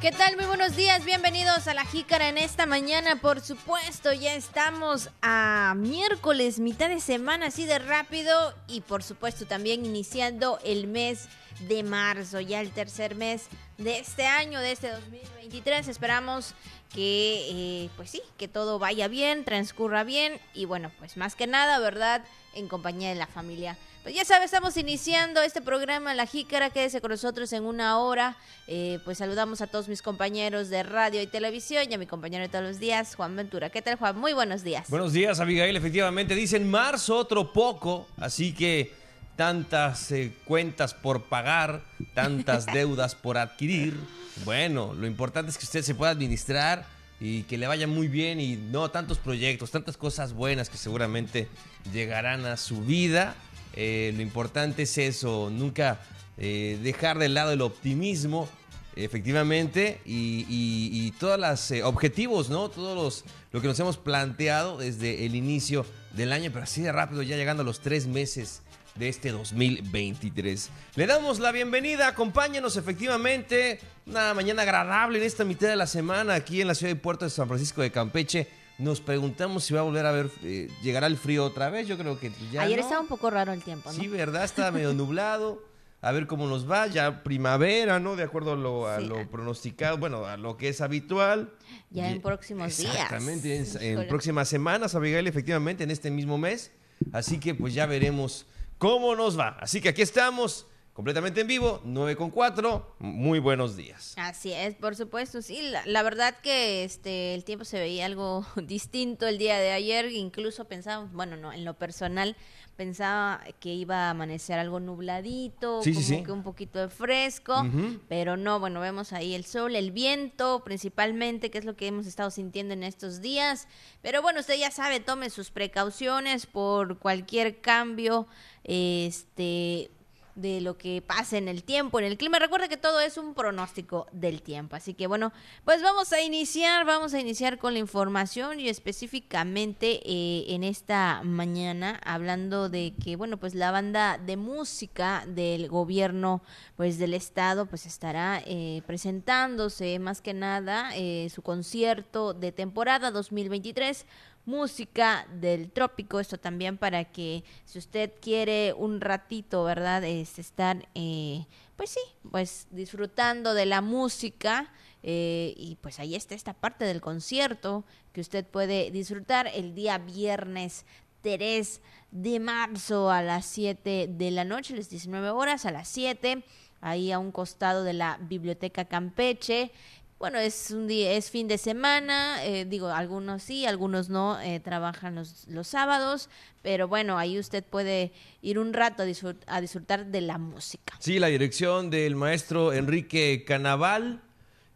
¿Qué tal? Muy buenos días, bienvenidos a la Jícara en esta mañana. Por supuesto, ya estamos a miércoles, mitad de semana, así de rápido. Y por supuesto, también iniciando el mes de marzo, ya el tercer mes de este año, de este 2023. Esperamos que, eh, pues sí, que todo vaya bien, transcurra bien. Y bueno, pues más que nada, ¿verdad? En compañía de la familia. Pues ya sabes, estamos iniciando este programa La Jícara. Quédese con nosotros en una hora. Eh, pues saludamos a todos mis compañeros de radio y televisión y a mi compañero de todos los días, Juan Ventura. ¿Qué tal, Juan? Muy buenos días. Buenos días, Abigail. Efectivamente, dicen marzo otro poco, así que tantas eh, cuentas por pagar, tantas deudas por adquirir. Bueno, lo importante es que usted se pueda administrar y que le vaya muy bien y no tantos proyectos, tantas cosas buenas que seguramente llegarán a su vida eh, lo importante es eso, nunca eh, dejar de lado el optimismo, efectivamente, y, todos los eh, objetivos, ¿no? Todos los, lo que nos hemos planteado desde el inicio del año, pero así de rápido, ya llegando a los tres meses de este 2023. Le damos la bienvenida, acompáñenos efectivamente, una mañana agradable en esta mitad de la semana aquí en la ciudad de Puerto de San Francisco de Campeche. Nos preguntamos si va a volver a ver, eh, llegará el frío otra vez. Yo creo que ya. Ayer estaba un poco raro el tiempo, ¿no? Sí, ¿verdad? Estaba medio nublado. A ver cómo nos va. Ya primavera, ¿no? De acuerdo a lo, a lo pronosticado, bueno, a lo que es habitual. Ya en próximos días. Exactamente, en, en próximas semanas, Abigail, efectivamente, en este mismo mes. Así que pues ya veremos cómo nos va. Así que aquí estamos completamente en vivo, 9 con 4. Muy buenos días. Así es, por supuesto, sí. La, verdad que este el tiempo se veía algo distinto el día de ayer. Incluso pensaba, bueno, no, en lo personal pensaba que iba a amanecer algo nubladito, como que un poquito de fresco, pero no, bueno, vemos ahí el sol, el viento principalmente, que es lo que hemos estado sintiendo en estos días. Pero bueno, usted ya sabe, tome sus precauciones por cualquier cambio, este de lo que pase en el tiempo, en el clima. Recuerda que todo es un pronóstico del tiempo. Así que bueno, pues vamos a iniciar, vamos a iniciar con la información y específicamente eh, en esta mañana hablando de que, bueno, pues la banda de música del gobierno, pues del estado, pues estará eh, presentándose más que nada eh, su concierto de temporada 2023 música del trópico. Esto también para que si usted quiere un ratito, ¿verdad? Es estar, eh, pues sí, pues disfrutando de la música. Eh, y pues ahí está esta parte del concierto que usted puede disfrutar el día viernes 3 de marzo a las 7 de la noche, las 19 horas a las 7, ahí a un costado de la Biblioteca Campeche bueno, es un día, es fin de semana, eh, digo, algunos sí, algunos no, eh, trabajan los, los sábados, pero bueno, ahí usted puede ir un rato a, disfrutar de la música. Sí, la dirección del maestro Enrique Canaval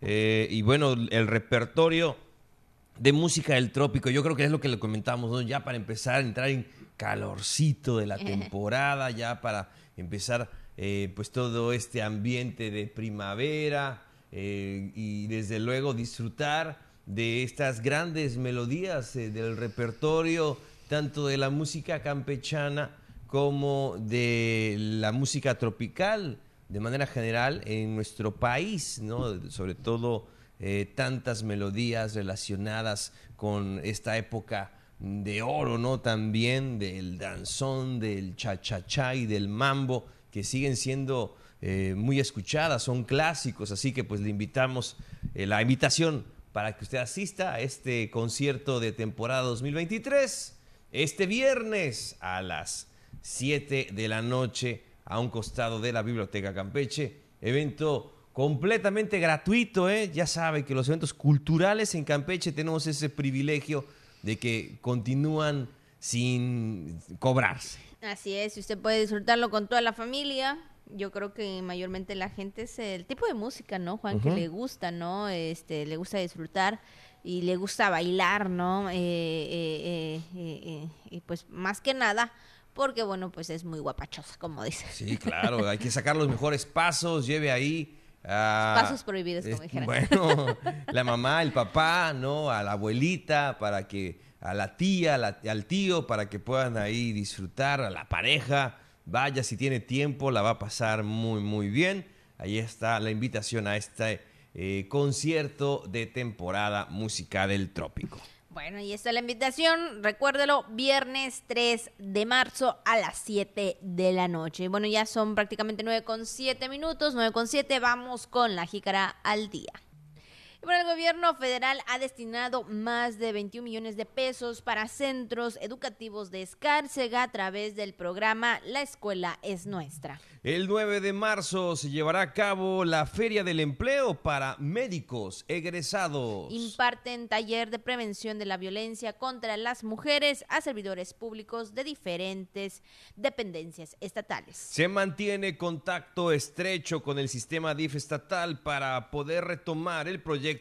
eh, y bueno, el repertorio de música del trópico, yo creo que es lo que le comentamos, ¿no? ya para empezar a entrar en calorcito de la temporada, ya para empezar pues todo este ambiente de primavera eh, y desde luego disfrutar de estas grandes melodías eh, del repertorio, tanto de la música campechana como de la música tropical de manera general en nuestro país, ¿no? sobre todo eh, tantas melodías relacionadas con esta época de oro, ¿no? También del danzón, del cha-cha-cha y del mambo, que siguen siendo eh, muy escuchadas, son clásicos, así que pues le invitamos eh, la invitación para que usted asista a este concierto de temporada 2023 este viernes a las 7 de la noche a un costado de la Biblioteca Campeche, evento completamente gratuito, ¿eh? ya sabe que los eventos culturales en Campeche tenemos ese privilegio de que continúan sin cobrarse. Así es, usted puede disfrutarlo con toda la familia, yo creo que mayormente la gente es el tipo de música, ¿no, Juan? Que le gusta, ¿no? Este, le gusta disfrutar y le gusta bailar, ¿no? Eh, eh, eh, y pues más que nada, porque bueno, pues es muy guapachosa, como dice. Sí, claro, hay que sacar los mejores pasos, lleve ahí... pasos prohibidos, como dijeron. Bueno, la mamá, el papá, ¿no? A la abuelita, para que, a la tía, al tío, para que puedan ahí disfrutar, a la pareja, Vaya, si tiene tiempo, la va a pasar muy, muy bien. Ahí está la invitación a este eh, concierto de temporada música del trópico. Bueno, y esta es la invitación, recuérdelo, viernes 3 de marzo a las 7 de la noche. Bueno, ya son prácticamente 9 con 7 minutos, 9 con 7, vamos con la jícara al día. Bueno, el gobierno federal ha destinado más de 21 millones de pesos para centros educativos de Escárcega a través del programa La Escuela es Nuestra. El 9 de marzo se llevará a cabo la Feria del Empleo para médicos egresados. Imparten taller de prevención de la violencia contra las mujeres a servidores públicos de diferentes dependencias estatales. Se mantiene contacto estrecho con el sistema DIF estatal para poder retomar el proyecto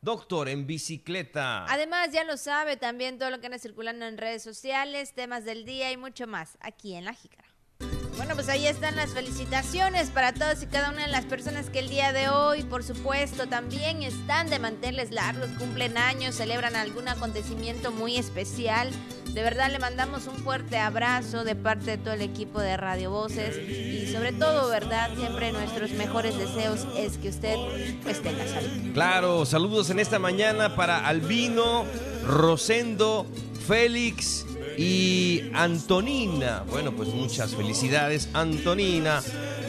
Doctor en bicicleta. Además, ya lo sabe también todo lo que anda circulando en redes sociales, temas del día y mucho más aquí en La Jícara. Bueno, pues ahí están las felicitaciones para todas y cada una de las personas que el día de hoy, por supuesto, también están de manteles largos, cumplen años, celebran algún acontecimiento muy especial. De verdad le mandamos un fuerte abrazo de parte de todo el equipo de Radio Voces y sobre todo, ¿verdad? Siempre nuestros mejores deseos es que usted esté en la salud. Claro, saludos en esta mañana para Albino, Rosendo, Félix y Antonina. Bueno, pues muchas felicidades, Antonina,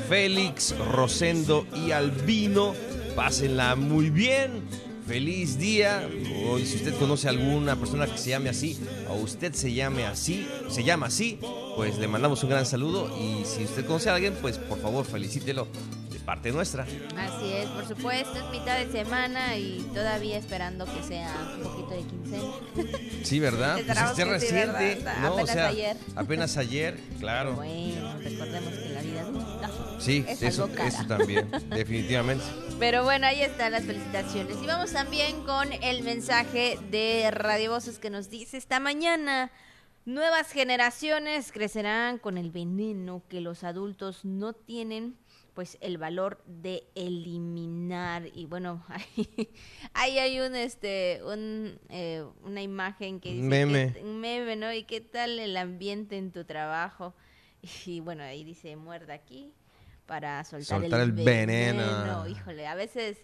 Félix, Rosendo y Albino. Pásenla muy bien. Feliz día. Hoy, si usted conoce a alguna persona que se llame así, o usted se llame así, se llama así, pues le mandamos un gran saludo. Y si usted conoce a alguien, pues por favor felicítelo parte nuestra. Así es, por supuesto, es mitad de semana y todavía esperando que sea un poquito de quincena. Sí, ¿verdad? pues es reciente, ¿no? Apenas o sea, ayer. Apenas ayer, claro. Bueno, recordemos que Sí, eso, eso también, definitivamente. Pero bueno, ahí están las felicitaciones. Y vamos también con el mensaje de Radio Voces que nos dice esta mañana. Nuevas generaciones crecerán con el veneno que los adultos no tienen pues el valor de eliminar y bueno ahí, hay un este un, eh, una imagen que dice meme. un meme no y qué tal el ambiente en tu trabajo y bueno ahí dice muerda aquí para soltar, el, veneno. híjole a veces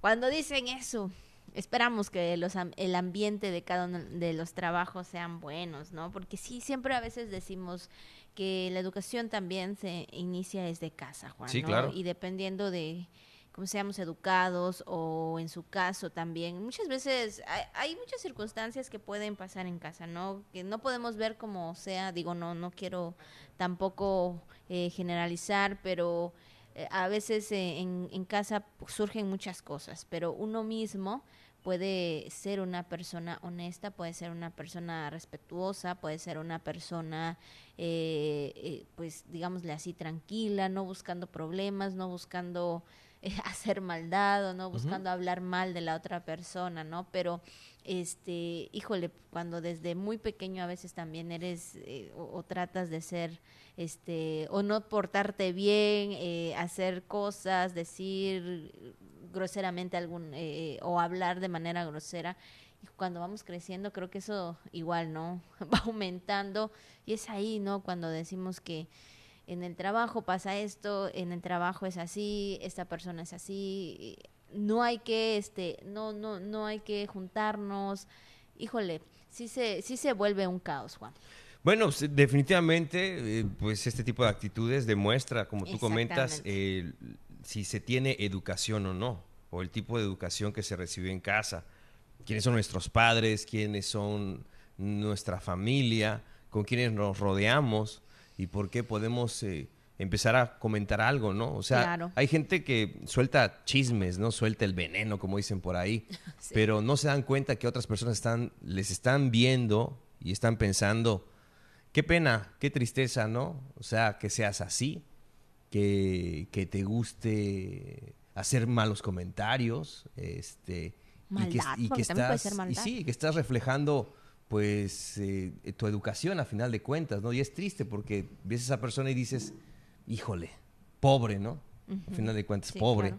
cuando dicen eso esperamos que los, el ambiente de cada uno de los trabajos sean buenos, ¿no? Porque sí, siempre a veces decimos que la educación también se inicia desde casa, Juan. Sí, claro. Y dependiendo de cómo seamos educados o en su caso también, muchas veces hay, muchas circunstancias que pueden pasar en casa, ¿no? Que no podemos ver como sea, digo, no, no quiero tampoco eh, generalizar, pero eh, a veces eh, en, en casa surgen muchas cosas, pero uno mismo puede ser una persona honesta, puede ser una persona respetuosa, puede ser una persona, eh, pues digámosle así, tranquila, no buscando problemas, no buscando hacer maldad o no buscando hablar mal de la otra persona, ¿no? Pero, este, híjole, cuando desde muy pequeño a veces también eres o, tratas de ser, este, o no portarte bien, hacer cosas, decir groseramente algún eh, eh, o hablar de manera grosera y cuando vamos creciendo creo que eso igual no va aumentando y es ahí no cuando decimos que en el trabajo pasa esto en el trabajo es así esta persona es así no hay que este no no no hay que juntarnos. Híjole sí se sí se vuelve un caos Juan. Bueno, definitivamente, eh, pues este tipo de actitudes demuestra, como tú comentas, si se tiene educación o no, o el tipo de educación que se recibe en casa, quiénes son nuestros padres, quiénes son nuestra familia, con quiénes nos rodeamos y por qué podemos eh, empezar a comentar algo, ¿no? O sea, hay gente que suelta chismes, ¿no? Suelta el veneno, como dicen por ahí, pero no se dan cuenta que otras personas están, les están viendo y están pensando, qué pena, qué tristeza, ¿no? O sea, que seas así, que, que te guste hacer malos comentarios, este, y que, estás, y sí, que estás reflejando pues eh, tu educación a final de cuentas, ¿no? Y es triste porque ves a esa persona y dices, híjole, pobre, ¿no? A final de cuentas, pobre,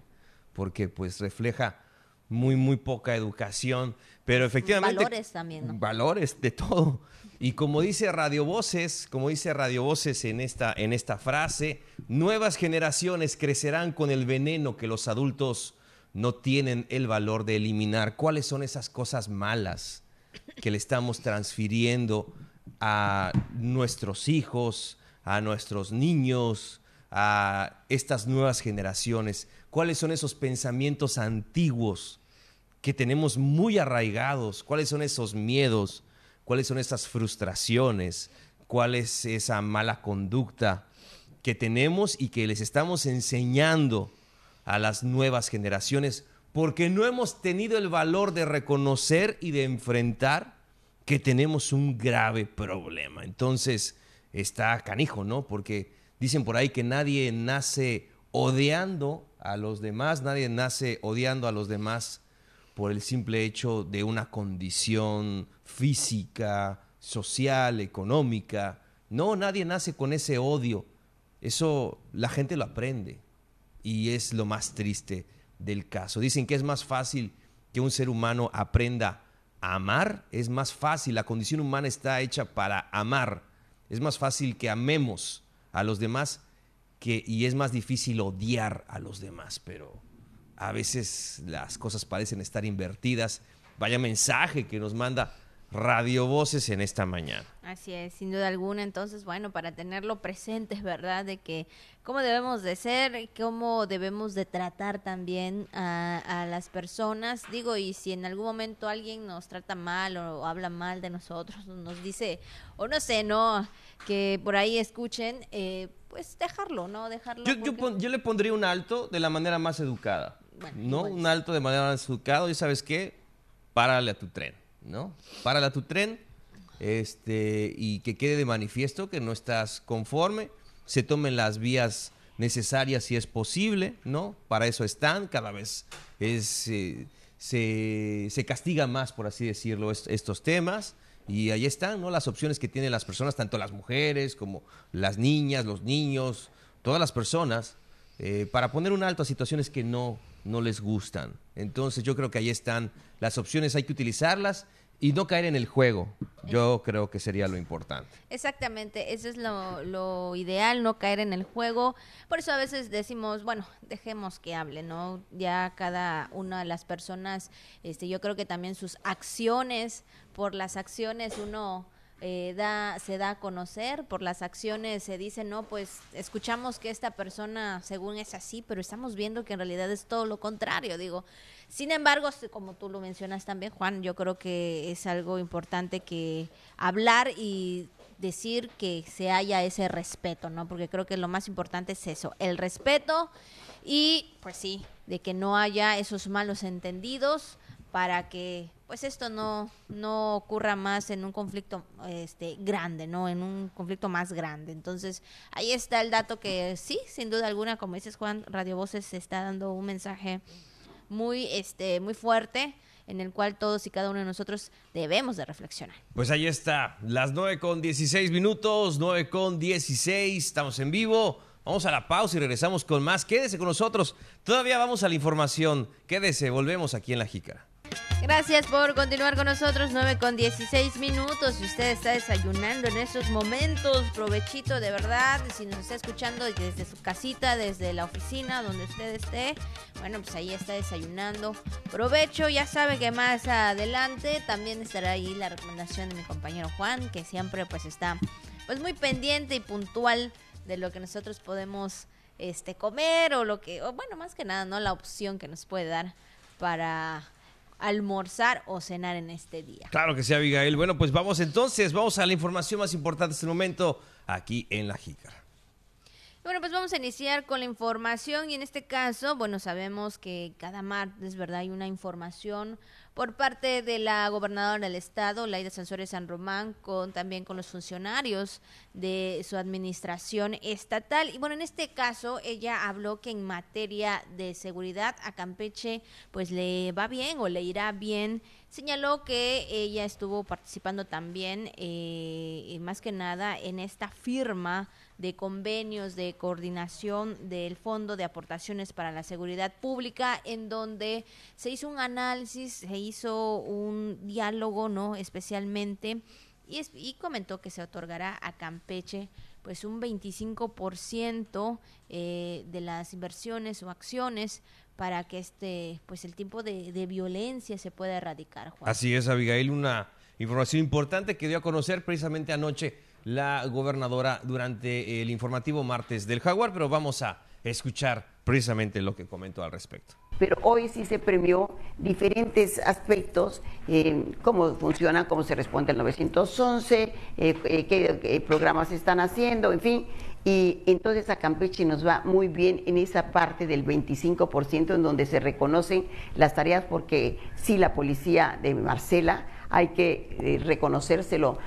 porque pues refleja muy, muy poca educación, pero efectivamente... Valores también, ¿no? Valores de todo. Y como dice Radio Voces, como dice Radio Voces en esta, en esta frase, nuevas generaciones crecerán con el veneno que los adultos no tienen el valor de eliminar cuáles son esas cosas malas que le estamos transfiriendo a nuestros hijos, a nuestros niños, a estas nuevas generaciones. ¿Cuáles son esos pensamientos antiguos que tenemos muy arraigados? ¿Cuáles son esos miedos? ¿Cuáles son esas frustraciones? ¿Cuál es esa mala conducta que tenemos y que les estamos enseñando a las nuevas generaciones? Porque no hemos tenido el valor de reconocer y de enfrentar que tenemos un grave problema. Entonces, está canijo, ¿no? Porque dicen por ahí que nadie nace odiando a los demás, nadie nace odiando a los demás por el simple hecho de una condición física, social, económica. No, nadie nace con ese odio. Eso la gente lo aprende y es lo más triste del caso. Dicen que es más fácil que un ser humano aprenda a amar, es más fácil, la condición humana está hecha para amar, es más fácil que amemos a los demás que, y es más difícil odiar a los demás, pero a veces las cosas parecen estar invertidas. Vaya mensaje que nos manda Radio Voces en esta mañana. Así es, sin duda alguna. Entonces, bueno, para tenerlo presente, es verdad, de que cómo debemos de ser, cómo debemos de tratar también a, a, las personas. Digo, y si en algún momento alguien nos trata mal o, habla mal de nosotros, nos dice, o no sé, ¿no? Que por ahí escuchen, eh, pues dejarlo, ¿no? Dejarlo. Yo, yo, pon, yo, le pondría un alto de la manera más educada. Bueno, ¿No? Un alto de manera más educada. Y sabes qué? Párale a tu tren. ¿No? Párala tu tren este, y que quede de manifiesto que no estás conforme, se tomen las vías necesarias si es posible, ¿no? Para eso están, cada vez es, eh, se, se, castiga más, por así decirlo, est estos temas. Y ahí están, ¿no? Las opciones que tienen las personas, tanto las mujeres como las niñas, los niños, todas las personas, eh, para poner un alto a situaciones que no, no les gustan. Entonces yo creo que ahí están las opciones, hay que utilizarlas y no caer en el juego. Yo creo que sería lo importante. Exactamente, eso es lo, ideal, no caer en el juego. Por eso a veces decimos, bueno, dejemos que hable, ¿no? Ya cada una de las personas, este, yo creo que también sus acciones, por las acciones uno eh, da, se da a conocer, por las acciones se dice, no, pues escuchamos que esta persona según es así, pero estamos viendo que en realidad es todo lo contrario, digo. Sin embargo, como tú lo mencionas también, Juan, yo creo que es algo importante que hablar y decir que se haya ese respeto, ¿no? Porque creo que lo más importante es eso, el respeto y, pues sí, de que no haya esos malos entendidos para que pues esto no, no ocurra más en un conflicto este grande, ¿no? En un conflicto más grande. Entonces, ahí está el dato que sí, sin duda alguna, como dices Juan, Radio Voces está dando un mensaje muy este muy fuerte en el cual todos y cada uno de nosotros debemos de reflexionar. Pues ahí está, las 9 con 16 minutos, 9 con 16, estamos en vivo. Vamos a la pausa y regresamos con más. Quédese con nosotros. Todavía vamos a la información. Quédese, volvemos aquí en La Jícara. Gracias por continuar con nosotros, 9 con 16 minutos. Si usted está desayunando en estos momentos, provechito de verdad. Si nos está escuchando desde su casita, desde la oficina, donde usted esté, bueno, pues ahí está desayunando. Provecho, ya sabe que más adelante también estará ahí la recomendación de mi compañero Juan, que siempre pues está pues muy pendiente y puntual de lo que nosotros podemos este comer o lo que, o bueno, más que nada, ¿no? La opción que nos puede dar para almorzar o cenar en este día. Claro que sí, Abigail. Bueno, pues vamos entonces, vamos a la información más importante de este momento aquí en La Jícara. Bueno, pues vamos a iniciar con la información y en este caso, bueno, sabemos que cada martes, ¿verdad? Hay una información por parte de la gobernadora del estado, Laida Sansores San Román, con también con los funcionarios de su administración estatal. Y bueno, en este caso, ella habló que en materia de seguridad a Campeche, pues le va bien o le irá bien. Señaló que ella estuvo participando también, eh, más que nada, en esta firma de convenios de coordinación del Fondo de Aportaciones para la Seguridad Pública, en donde se hizo un análisis, se hizo un diálogo, ¿no? Especialmente, y, y comentó que se otorgará a Campeche pues un 25% eh, de las inversiones o acciones para que este, pues el tipo de, de violencia se pueda erradicar, Juan. Así es, Abigail, una información importante que dio a conocer precisamente anoche la gobernadora durante el informativo martes del Jaguar, pero vamos a escuchar precisamente lo que comentó al respecto. Pero hoy sí se premió diferentes aspectos, eh, cómo funciona, cómo se responde al 911, eh, eh, qué, qué programas están haciendo, en fin. Y entonces a Campeche nos va muy bien en esa parte del 25% en donde se reconocen las tareas porque sí la policía de Marcela hay que eh, reconocérselo.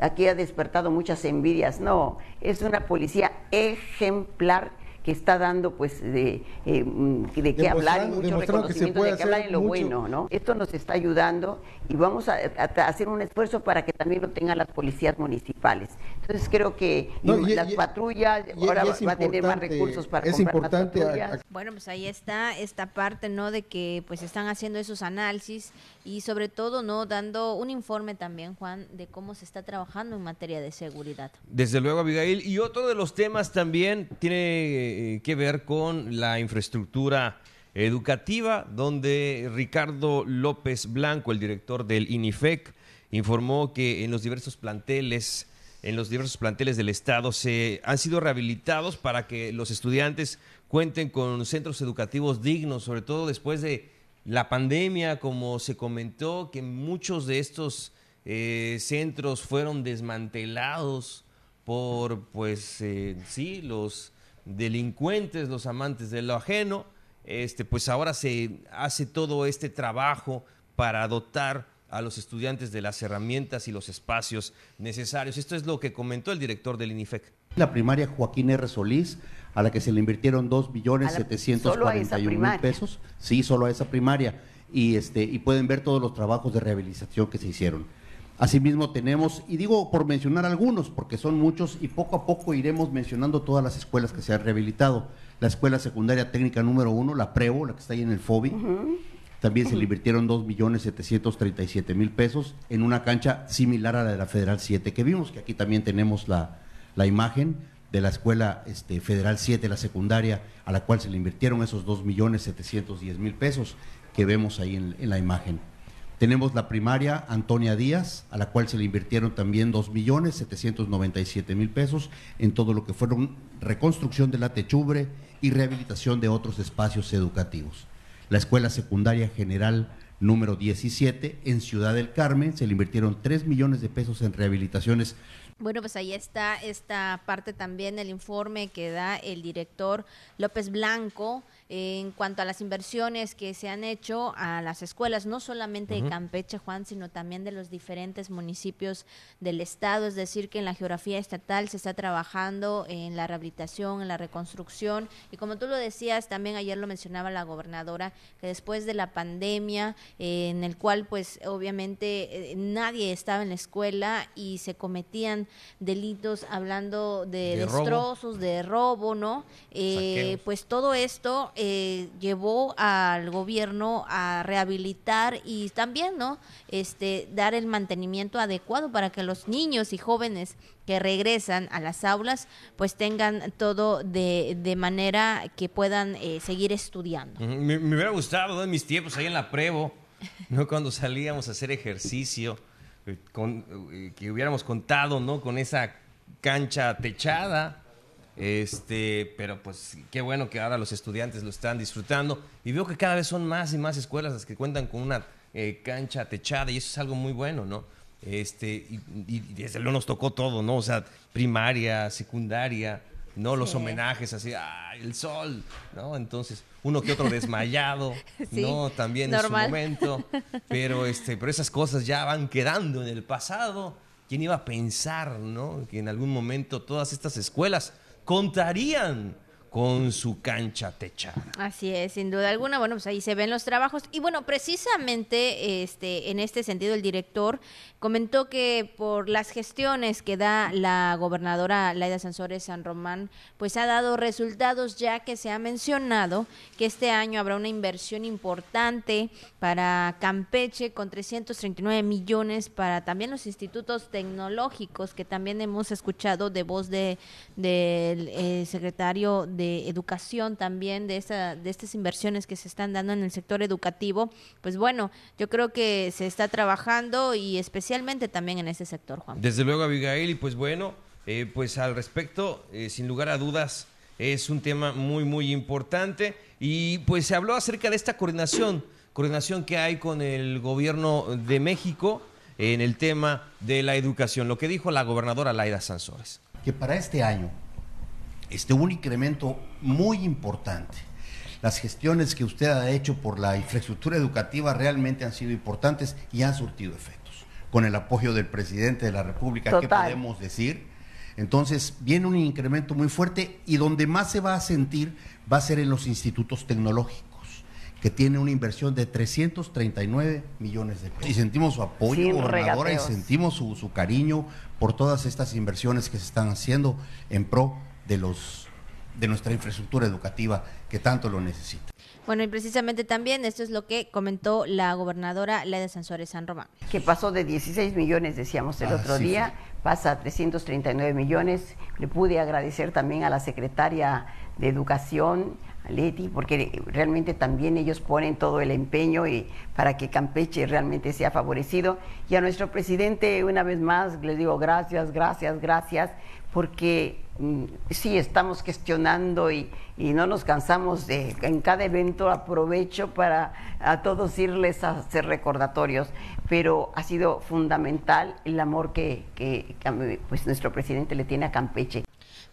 Aquí ha despertado muchas envidias. No, es una policía ejemplar que está dando pues de, eh, mm, de qué hablar y mucho reconocimiento de qué hablar en lo mucho. bueno, ¿no? Esto nos está ayudando y vamos a, a- a hacer un esfuerzo para que también lo tengan las policías municipales. Entonces creo que No, y y- las y- patrullas y- ahora va a tener más recursos para es comprar importante a- patrullas. a- Bueno, pues ahí está esta parte, ¿no? De que pues están haciendo esos análisis y sobre todo, ¿no? Dando un informe también, Juan, de cómo se está trabajando en materia de seguridad. Desde luego, Abigail. Y otro de los temas también tiene eh, que ver con la infraestructura educativa, donde Ricardo López Blanco, el director del INIFEC, informó que en los diversos planteles, en los diversos planteles del estado se han sido rehabilitados para que los estudiantes cuenten con centros educativos dignos, sobre todo después de la pandemia, como se comentó, que muchos de estos eh, centros fueron desmantelados por, pues, eh, sí, los delincuentes, los amantes de lo ajeno. Este, pues ahora se hace todo este trabajo para dotar a los estudiantes de las herramientas y los espacios necesarios. Esto es lo que comentó el director del INIFEC. La primaria Joaquín R. Solís, a la que se le invirtieron dos millones A la- setecientos solo a cuarenta esa y un mil primaria. pesos. Sí, solo a esa primaria. Y, este, y pueden ver todos los trabajos de rehabilitación que se hicieron. Asimismo tenemos, y digo por mencionar algunos, porque son muchos, y poco a poco iremos mencionando todas las escuelas que se han rehabilitado. La Escuela Secundaria Técnica número uno, la PREVO, la que está ahí en el FOBI, también se le invirtieron dos millones setecientos treinta y siete mil pesos en una cancha similar a la de la Federal 7 que vimos, que aquí también tenemos la, la imagen de la Escuela este, Federal 7, la secundaria, a la cual se le invirtieron esos dos millones setecientos diez mil pesos que vemos ahí en, en la imagen. Tenemos la primaria Antonia Díaz, a la cual se le invirtieron también dos millones setecientos noventa y siete mil pesos en todo lo que fueron reconstrucción de la techumbre y rehabilitación de otros espacios educativos. La Escuela Secundaria General número 17 en Ciudad del Carmen se le invirtieron 3 millones de pesos en rehabilitaciones. Bueno, pues ahí está esta parte también del informe que da el director López Blanco en cuanto a las inversiones que se han hecho a las escuelas, no solamente de Campeche, Juan, sino también de los diferentes municipios del estado. Es decir, que en la geografía estatal se está trabajando en la rehabilitación, en la reconstrucción. Y como tú lo decías, también ayer lo mencionaba la gobernadora, que después de la pandemia, eh, en el cual pues obviamente eh, nadie estaba en la escuela y se cometían delitos hablando de, De robo. destrozos, de robo, ¿no? Eh, pues todo esto eh, llevó al gobierno a rehabilitar y también, ¿no? Este, dar el mantenimiento adecuado para que los niños y jóvenes que regresan a las aulas, pues tengan todo de, de manera que puedan eh, seguir estudiando. Me, hubiera gustado en mis tiempos ahí en la Prevo, ¿no? cuando salíamos a hacer ejercicio, eh, con, que hubiéramos contado ¿no? con esa cancha techada. Este, pero pues qué bueno que ahora los estudiantes lo están disfrutando. Y veo que cada vez son más y más escuelas las que cuentan con una eh, cancha techada y eso es algo muy bueno, ¿no? Este, y, y- desde luego nos tocó todo, ¿no? O sea, primaria, secundaria, ¿no? Los Sí. homenajes así, ¡ay, el sol! ¿No? Entonces, uno que otro desmayado, Sí, ¿no? También normal. en su momento. Pero, este, pero esas cosas ya van quedando en el pasado. ¿Quién iba a pensar, ¿no? Que en algún momento todas estas escuelas contarían con su cancha techada. Así es, sin duda alguna. Bueno, pues ahí se ven los trabajos. Y bueno, precisamente este, en este sentido, el director comentó que por las gestiones que da la gobernadora Laida Sansores San Román, pues ha dado resultados, ya que se ha mencionado que este año habrá una inversión importante para Campeche con 339 millones para también los institutos tecnológicos, que también hemos escuchado de voz de, del eh, secretario de educación también, de, esa, de estas inversiones que se están dando en el sector educativo, pues bueno, yo creo que se está trabajando y especialmente también en ese sector, Juan. Desde luego, Abigail, y pues bueno, eh, pues al respecto, eh, sin lugar a dudas, es un tema muy, muy importante y pues se habló acerca de esta coordinación, coordinación que hay con el gobierno de México en el tema de la educación, lo que dijo la gobernadora Laida Sansores. Que para este año este, un incremento muy importante. Las gestiones que usted ha hecho por la infraestructura educativa realmente han sido importantes y han surtido efectos. Con el apoyo del presidente de la República, ¿qué podemos decir? Entonces, viene un incremento muy fuerte y donde más se va a sentir va a ser en los institutos tecnológicos que tiene una inversión de 339 millones de pesos. Y sentimos su apoyo, gobernadora, y sentimos su, su, cariño por todas estas inversiones que se están haciendo en pro de los de nuestra infraestructura educativa que tanto lo necesita. Bueno, y precisamente también esto es lo que comentó la gobernadora Leda Sansores San Román. Que pasó de 16 millones, decíamos el otro día, pasa a 339 millones. Le pude agradecer también a la secretaria de Educación, Leti, porque realmente también ellos ponen todo el empeño y para que Campeche realmente sea favorecido. Y a nuestro presidente, una vez más, le digo gracias, gracias, gracias, porque mm, sí estamos gestionando y, y, no nos cansamos de en cada evento aprovecho para a todos irles a hacer recordatorios, pero ha sido fundamental el amor que, que pues nuestro presidente le tiene a Campeche.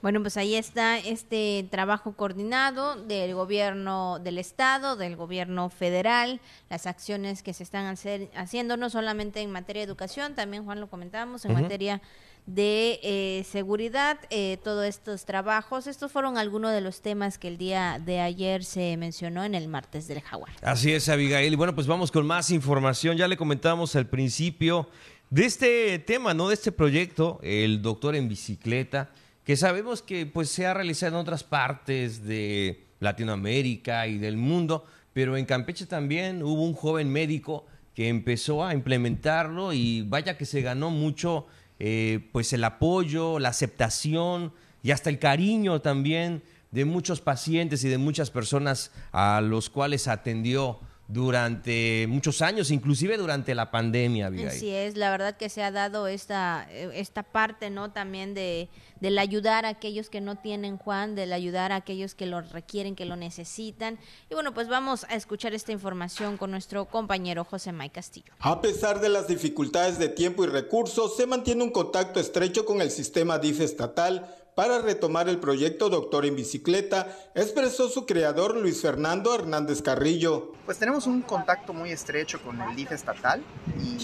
Bueno, pues ahí está este trabajo coordinado del gobierno del estado, del gobierno federal, las acciones que se están hacer, haciendo no solamente en materia de educación, también Juan lo comentábamos, en materia de eh, seguridad, eh, todos estos trabajos. Estos fueron algunos de los temas que el día de ayer se mencionó en el martes del Jaguar. Así es, Abigail. Y bueno, pues vamos con más información. Ya le comentábamos al principio de este tema, ¿no? De este proyecto, el doctor en bicicleta que sabemos que pues se ha realizado en otras partes de Latinoamérica y del mundo, pero en Campeche también hubo un joven médico que empezó a implementarlo y vaya que se ganó mucho eh, pues el apoyo, la aceptación y hasta el cariño también de muchos pacientes y de muchas personas a los cuales atendió durante muchos años, inclusive durante la pandemia. Abigail. Así es, la verdad que se ha dado esta, esta parte, ¿no? También de, del ayudar a aquellos que no tienen Juan, del ayudar a aquellos que lo requieren, que lo necesitan. Y bueno, pues vamos a escuchar esta información con nuestro compañero José May Castillo. A pesar de las dificultades de tiempo y recursos, se mantiene un contacto estrecho con el sistema DIF estatal para retomar el proyecto Doctor en Bicicleta, expresó su creador Luis Fernando Hernández Carrillo. Pues tenemos un contacto muy estrecho con el DIF estatal y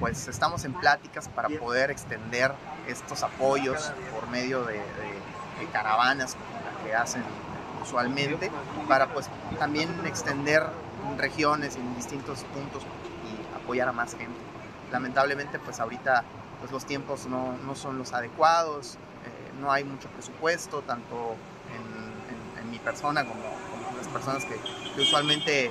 pues estamos en pláticas para poder extender estos apoyos por medio de, caravanas que hacen usualmente para pues también extender regiones en distintos puntos y apoyar a más gente. Lamentablemente pues ahorita pues los tiempos no, no son los adecuados, no hay mucho presupuesto, tanto en, mi persona como, como las personas que, usualmente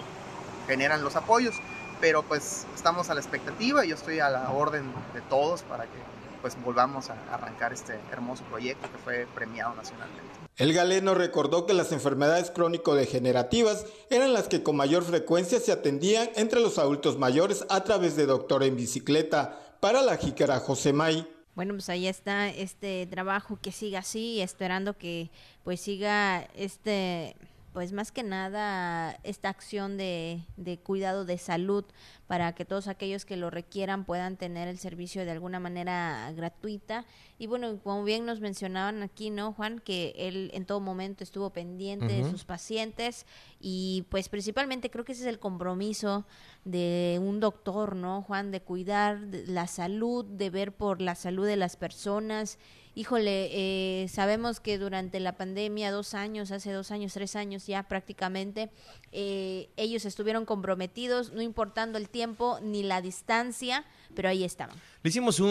generan los apoyos, pero pues estamos a la expectativa, yo estoy a la orden de todos para que pues volvamos a arrancar este hermoso proyecto que fue premiado nacionalmente. El galeno recordó que las enfermedades crónico-degenerativas eran las que con mayor frecuencia se atendían entre los adultos mayores a través de Doctor en Bicicleta. Para la jícara José May, bueno, pues ahí está este trabajo que siga así, esperando que pues siga este pues más que nada esta acción de, de, cuidado de salud para que todos aquellos que lo requieran puedan tener el servicio de alguna manera gratuita. Y bueno, como bien nos mencionaban aquí, ¿no, Juan? Que él en todo momento estuvo pendiente de sus pacientes y pues principalmente creo que ese es el compromiso de un doctor, ¿no, Juan? De cuidar la salud, de ver por la salud de las personas híjole, eh, sabemos que durante la pandemia, dos años, hace dos años, tres años ya prácticamente, eh, ellos estuvieron comprometidos, no importando el tiempo ni la distancia, pero ahí estaban. Le hicimos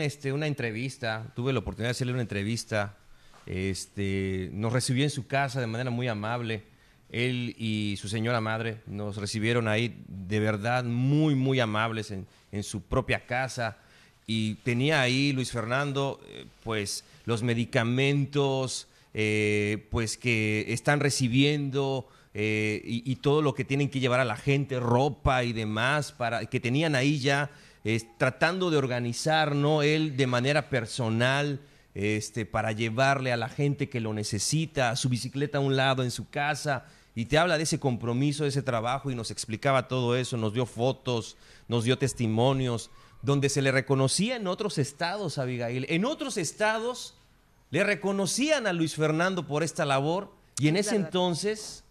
este, una entrevista, tuve la oportunidad de hacerle una entrevista, este, nos recibió en su casa de manera muy amable. Él y su señora madre nos recibieron ahí de verdad muy, muy amables en, en su propia casa y tenía ahí Luis Fernando, eh, pues los medicamentos, eh, pues que están recibiendo eh, y, todo lo que tienen que llevar a la gente, ropa y demás, para, que tenían ahí ya tratando de organizar, ¿no? Él de manera personal, este, para llevarle a la gente que lo necesita, su bicicleta a un lado en su casa, y te habla de ese compromiso, de ese trabajo, y nos explicaba todo eso, nos dio fotos, nos dio testimonios, donde se le reconocía en otros estados, Abigail. En otros estados le reconocían a Luis Fernando por esta labor, y en ese entonces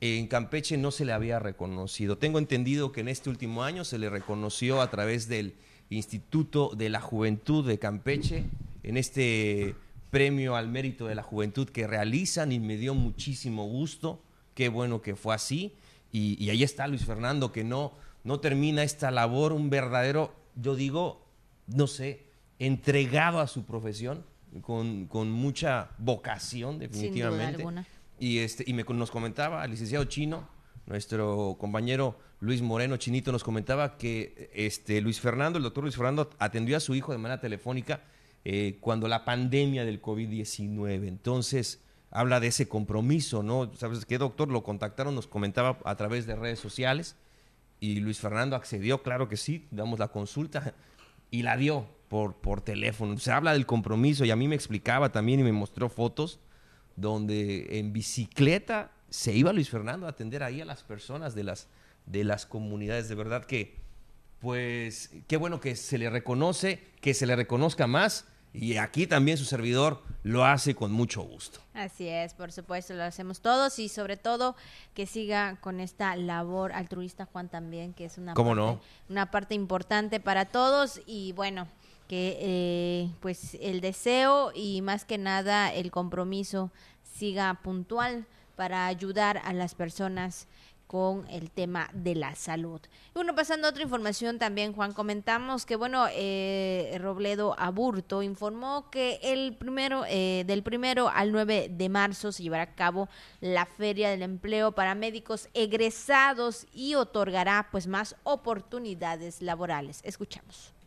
en Campeche no se le había reconocido. Tengo entendido que en este último año se le reconoció a través del Instituto de la Juventud de Campeche, en este premio al mérito de la juventud que realizan y me dio muchísimo gusto. Qué bueno que fue así. Y, ahí está Luis Fernando, que no, no termina esta labor, un verdadero, yo digo, no sé, entregado a su profesión, con, con mucha vocación, definitivamente. Y, este, y me, nos comentaba el licenciado Chino, nuestro compañero Luis Moreno Chinito, nos comentaba que este, Luis Fernando, el doctor Luis Fernando, atendió a su hijo de manera telefónica eh, cuando la pandemia del COVID-19. Entonces, habla de ese compromiso, ¿no? ¿Sabes qué, doctor? Lo contactaron, nos comentaba a través de redes sociales y Luis Fernando accedió, claro que sí, damos la consulta y la dio por, por teléfono. Se habla del compromiso y a mí me explicaba también y me mostró fotos donde en bicicleta se iba Luis Fernando a atender ahí a las personas de las, de las comunidades. De verdad que, pues, qué bueno que se le reconoce, que se le reconozca más. Y aquí también su servidor lo hace con mucho gusto. Así es, por supuesto, lo hacemos todos y sobre todo que siga con esta labor altruista Juan también, que es una, parte, una parte importante para todos y bueno, que eh, pues el deseo y más que nada el compromiso siga puntual para ayudar a las personas con el tema de la salud. Bueno, pasando a otra información también, Juan, comentamos que, bueno, eh, Robledo Aburto informó que el primero, eh, del primero al 9 de marzo se llevará a cabo la Feria del Empleo para médicos egresados y otorgará pues más oportunidades laborales. Escuchamos.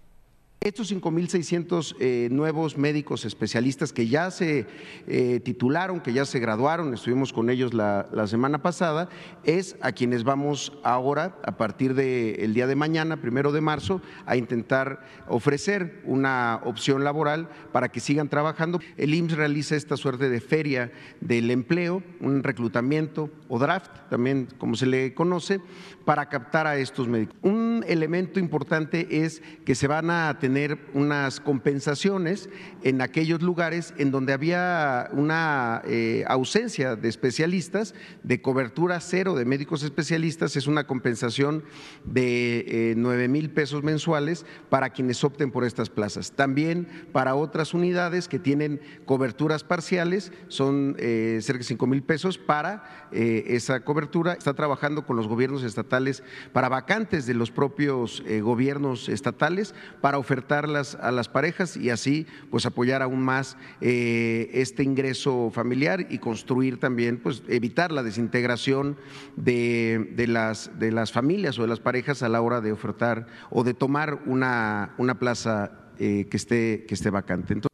Estos 5.600 eh, nuevos médicos especialistas que ya se eh, titularon, que ya se graduaron, estuvimos con ellos la, semana pasada, es a quienes vamos ahora, a partir del día de mañana, primero de marzo, a intentar ofrecer una opción laboral para que sigan trabajando. El IMSS realiza esta suerte de feria del empleo, un reclutamiento o draft, también como se le conoce, para captar a estos médicos. Un elemento importante es que se van a tener unas compensaciones en aquellos lugares en donde había una eh, ausencia de especialistas, de cobertura cero de médicos especialistas, es una compensación de eh, nueve mil pesos mensuales para quienes opten por estas plazas. También para otras unidades que tienen coberturas parciales, son eh, cerca de cinco mil pesos para esa cobertura. Está trabajando con los gobiernos estatales para vacantes de los propios eh, gobiernos estatales para ofertarlas a las parejas y así pues apoyar aún más eh, este ingreso familiar y construir también pues evitar la desintegración de, de, las, de las familias o de las parejas a la hora de ofertar o de tomar una, una plaza eh, que, esté, que esté vacante.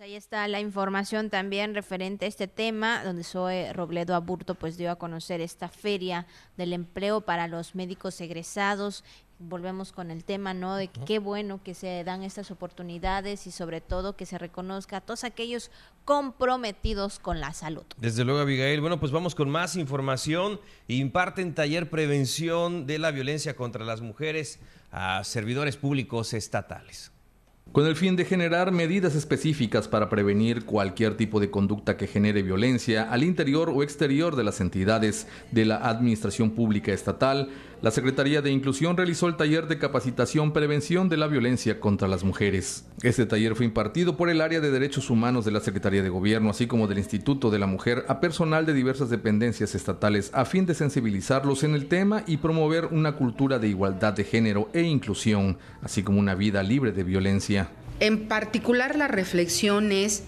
Pues ahí está la información también referente a este tema, donde Zoe Robledo Aburto pues dio a conocer esta feria del empleo para los médicos egresados. Volvemos con el tema, ¿no? De qué bueno que se dan estas oportunidades y sobre todo que se reconozca a todos aquellos comprometidos con la salud. Desde luego, Abigail. Bueno, pues vamos con más información. Imparten taller prevención de la violencia contra las mujeres a servidores públicos estatales con el fin de generar medidas específicas para prevenir cualquier tipo de conducta que genere violencia al interior o exterior de las entidades de la Administración Pública Estatal, la Secretaría de Inclusión realizó el taller de capacitación prevención de la violencia contra las mujeres. Este taller fue impartido por el área de Derechos Humanos de la Secretaría de Gobierno, así como del Instituto de la Mujer, a personal de diversas dependencias estatales, a fin de sensibilizarlos en el tema y promover una cultura de igualdad de género e inclusión, así como una vida libre de violencia. En particular, la reflexión es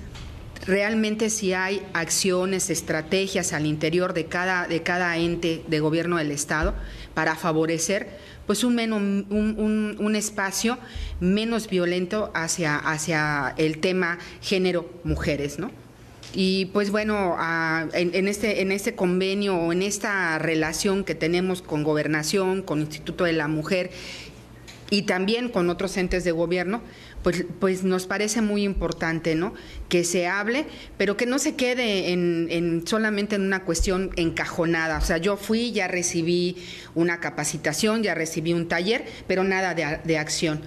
realmente si hay acciones, estrategias al interior de cada, de cada ente de gobierno del Estado para favorecer pues un, un, un, espacio menos violento hacia, hacia el tema género mujeres, ¿no? Y pues bueno, en, este, en este convenio o en esta relación que tenemos con Gobernación, con Instituto de la Mujer y también con otros entes de gobierno, pues, pues nos parece muy importante, ¿no? Que se hable, pero que no se quede en, solamente en una cuestión encajonada. O sea, yo fui, ya recibí una capacitación, ya recibí un taller, pero nada de, de acción.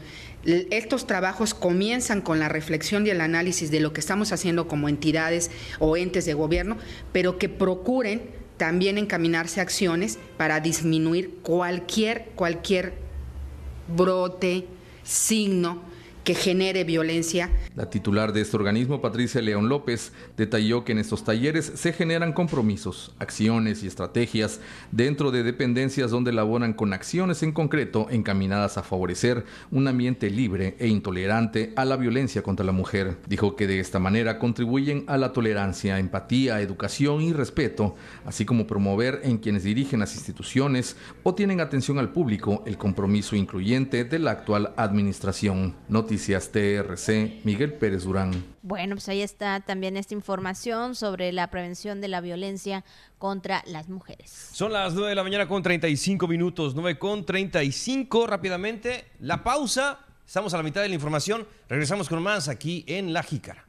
Estos trabajos comienzan con la reflexión y el análisis de lo que estamos haciendo como entidades o entes de gobierno, pero que procuren también encaminarse a acciones para disminuir cualquier, cualquier brote, signo que genere violencia. La titular de este organismo, Patricia León López, detalló que en estos talleres se generan compromisos, acciones y estrategias dentro de dependencias donde laboran con acciones en concreto encaminadas a favorecer un ambiente libre e intolerante a la violencia contra la mujer. Dijo que de esta manera contribuyen a la tolerancia, empatía, educación y respeto, así como promover en quienes dirigen las instituciones o tienen atención al público el compromiso incluyente de la actual administración. Noticias TRC, Miguel Pérez Durán. Bueno, pues ahí está también esta información sobre la prevención de la violencia contra las mujeres. Son las 9 de la mañana con 35 minutos, 9 con 35 rápidamente. La pausa, estamos a la mitad de la información, regresamos con más aquí en La Jícara.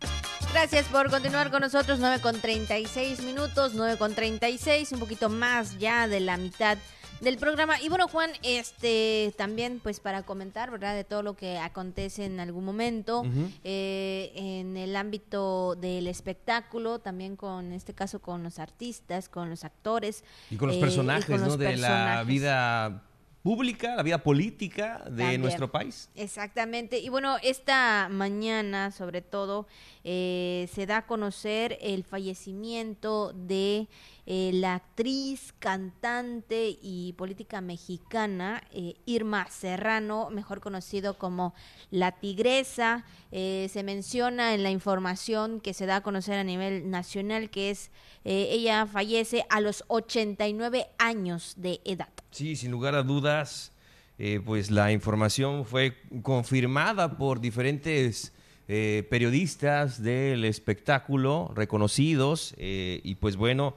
Gracias por continuar con nosotros, 9 con 36 minutos, 9 con 36, un poquito más ya de la mitad del programa. Y bueno, Juan, este también pues para comentar, ¿verdad? De todo lo que acontece en algún momento eh, en el ámbito del espectáculo, también con este caso con los artistas, con los actores. Y con los personajes, ¿no? De la vida pública, la vida política de nuestro país. Exactamente. Y bueno, esta mañana, sobre todo, eh, se da a conocer el fallecimiento de eh, la actriz, cantante y política mexicana eh, Irma Serrano, mejor conocido como La Tigresa. se menciona en la información que se da a conocer a nivel nacional que es ella fallece a los 89 años de edad. Sí, sin lugar a dudas, eh, pues la información fue confirmada por diferentes eh, periodistas del espectáculo reconocidos eh, y pues bueno,